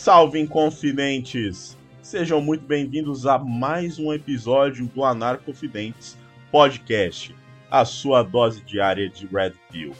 Salve, Inconfidentes! Sejam muito bem-vindos a mais um episódio do Anarcofidentes Podcast, a sua dose diária de Red Pill.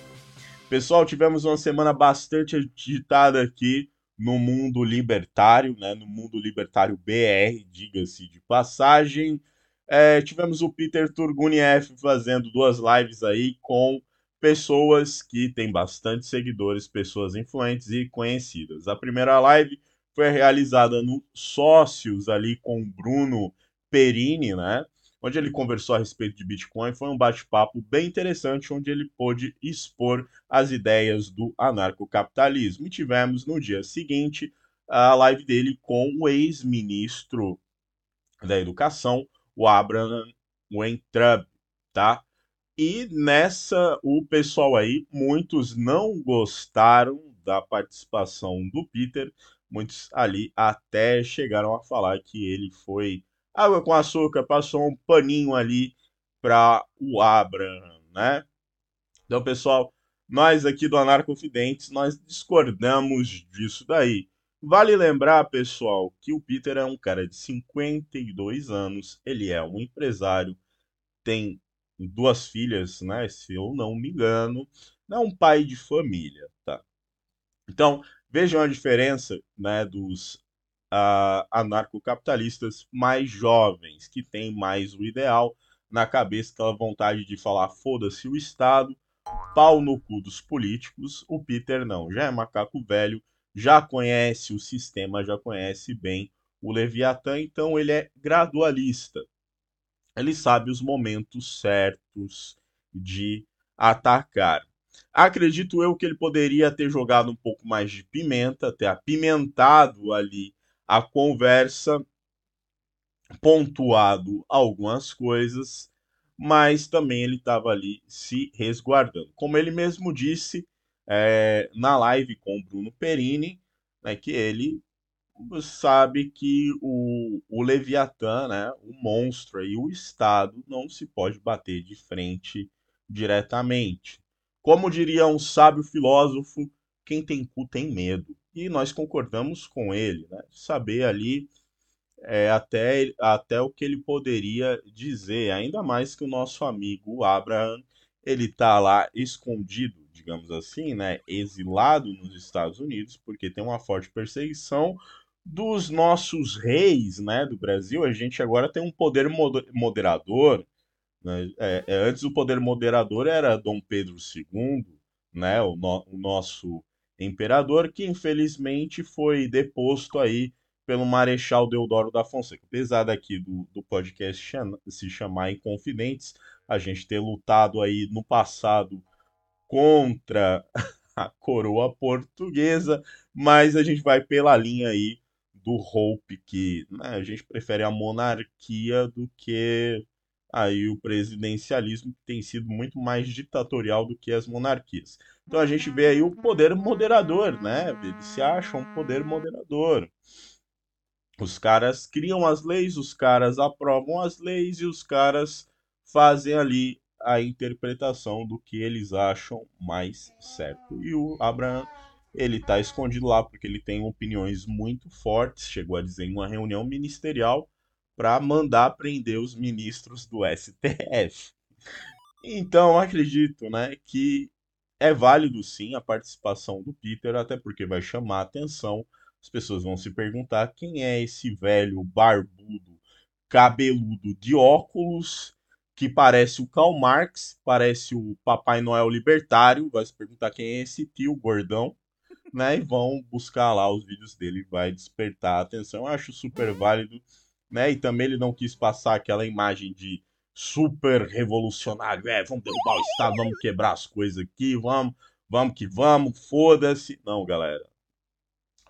Pessoal, tivemos uma semana bastante agitada aqui no mundo libertário, né? No mundo libertário BR, diga-se de passagem. É, tivemos o Peter Turgunieff fazendo duas lives aí com pessoas que têm bastante seguidores, pessoas influentes e conhecidas. A primeira live foi realizada no Sócios ali com o Bruno Perini, né? Onde ele conversou a respeito de Bitcoin. Foi um bate-papo bem interessante, onde ele pôde expor as ideias do anarcocapitalismo. E tivemos no dia seguinte a live dele com o ex-ministro da Educação, o Abraham Weintraub, tá? E nessa, o pessoal aí, muitos não gostaram da participação do Peter, muitos ali até chegaram a falar que ele foi água com açúcar, passou um paninho ali para o Abraham, né? Então, pessoal, nós aqui do Anarcofidentes, nós discordamos disso daí. Vale lembrar, pessoal, que o Peter é um cara de 52 anos, ele é um empresário, tem duas filhas, né? Se eu não me engano, é um pai de família, tá? Então, vejam a diferença, né, dos uh, anarcocapitalistas mais jovens, que têm mais o ideal na cabeça, aquela vontade de falar foda-se o Estado, pau no cu dos políticos. O Peter não, já é macaco velho, já conhece o sistema, já conhece bem o Leviatã, então ele é gradualista ele sabe os momentos certos de atacar. Acredito eu que ele poderia ter jogado um pouco mais de pimenta, ter apimentado ali a conversa, pontuado algumas coisas, mas também ele estava ali se resguardando. Como ele mesmo disse é, na live com o Bruno Perini, né, que ele sabe que o, o Leviatã, né, o monstro e o Estado não se pode bater de frente diretamente. Como diria um sábio filósofo, quem tem cu tem medo. E nós concordamos com ele, né? Saber ali é, até, até o que ele poderia dizer, ainda mais que o nosso amigo Abraham, ele está lá escondido, digamos assim, né? Exilado nos Estados Unidos, porque tem uma forte perseguição dos nossos reis né, do Brasil, a gente agora tem um poder moderador. Né? É, é, antes o poder moderador era Dom Pedro II, né, o, no, o nosso imperador, que infelizmente foi deposto aí pelo Marechal Deodoro da Fonseca. Apesar daqui do, do podcast se chamar Inconfidentes, a gente ter lutado aí no passado contra a coroa portuguesa, mas a gente vai pela linha aí do Hope, que né, a gente prefere a monarquia do que aí o presidencialismo, tem sido muito mais ditatorial do que as monarquias. Então a gente vê aí o poder moderador, né? Eles se acham um poder moderador. Os caras criam as leis, os caras aprovam as leis e os caras fazem ali a interpretação do que eles acham mais certo. E o Abraham ele está escondido lá porque ele tem opiniões muito fortes, chegou a dizer em uma reunião ministerial para mandar prender os ministros do STF. Então, acredito, né, que é válido sim a participação do Peter, até porque vai chamar atenção. As pessoas vão se perguntar quem é esse velho barbudo, cabeludo de óculos que parece o Karl Marx, parece o Papai Noel libertário. Vai se perguntar quem é esse tio gordão né? E vão buscar lá os vídeos dele, vai despertar a atenção. Eu acho super válido, né? E também ele não quis passar aquela imagem de super revolucionário. É, vamos derrubar o Estado, vamos quebrar as coisas aqui, vamos, vamos que vamos, foda-se. Não, galera.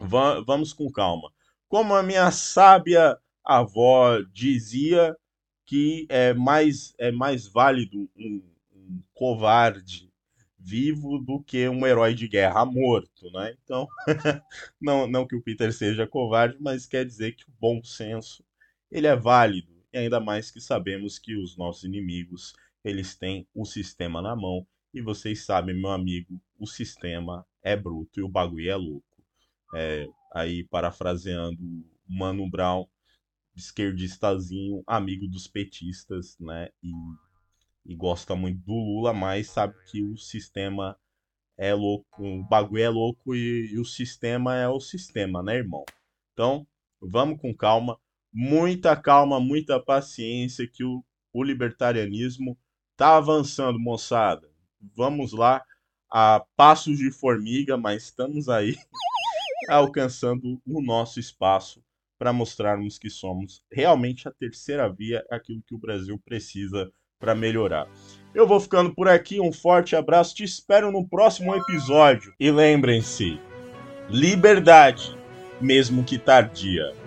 Va vamos com calma. Como a minha sábia avó dizia que é mais, é mais válido um, um covarde vivo do que um herói de guerra morto, né? Então, não, não que o Peter seja covarde, mas quer dizer que o bom senso ele é válido, e ainda mais que sabemos que os nossos inimigos eles têm o sistema na mão, e vocês sabem, meu amigo, o sistema é bruto e o bagulho é louco. É, aí parafraseando Mano Brown, esquerdistazinho, amigo dos petistas, né? E, e gosta muito do Lula, mas sabe que o sistema é louco, o bagulho é louco e, e o sistema é o sistema, né, irmão? Então, vamos com calma, muita calma, muita paciência, que o, o libertarianismo tá avançando, moçada. Vamos lá, a passos de formiga, mas estamos aí alcançando o nosso espaço para mostrarmos que somos realmente a terceira via, aquilo que o Brasil precisa para melhorar. Eu vou ficando por aqui, um forte abraço, te espero no próximo episódio. E lembrem-se, liberdade, mesmo que tardia.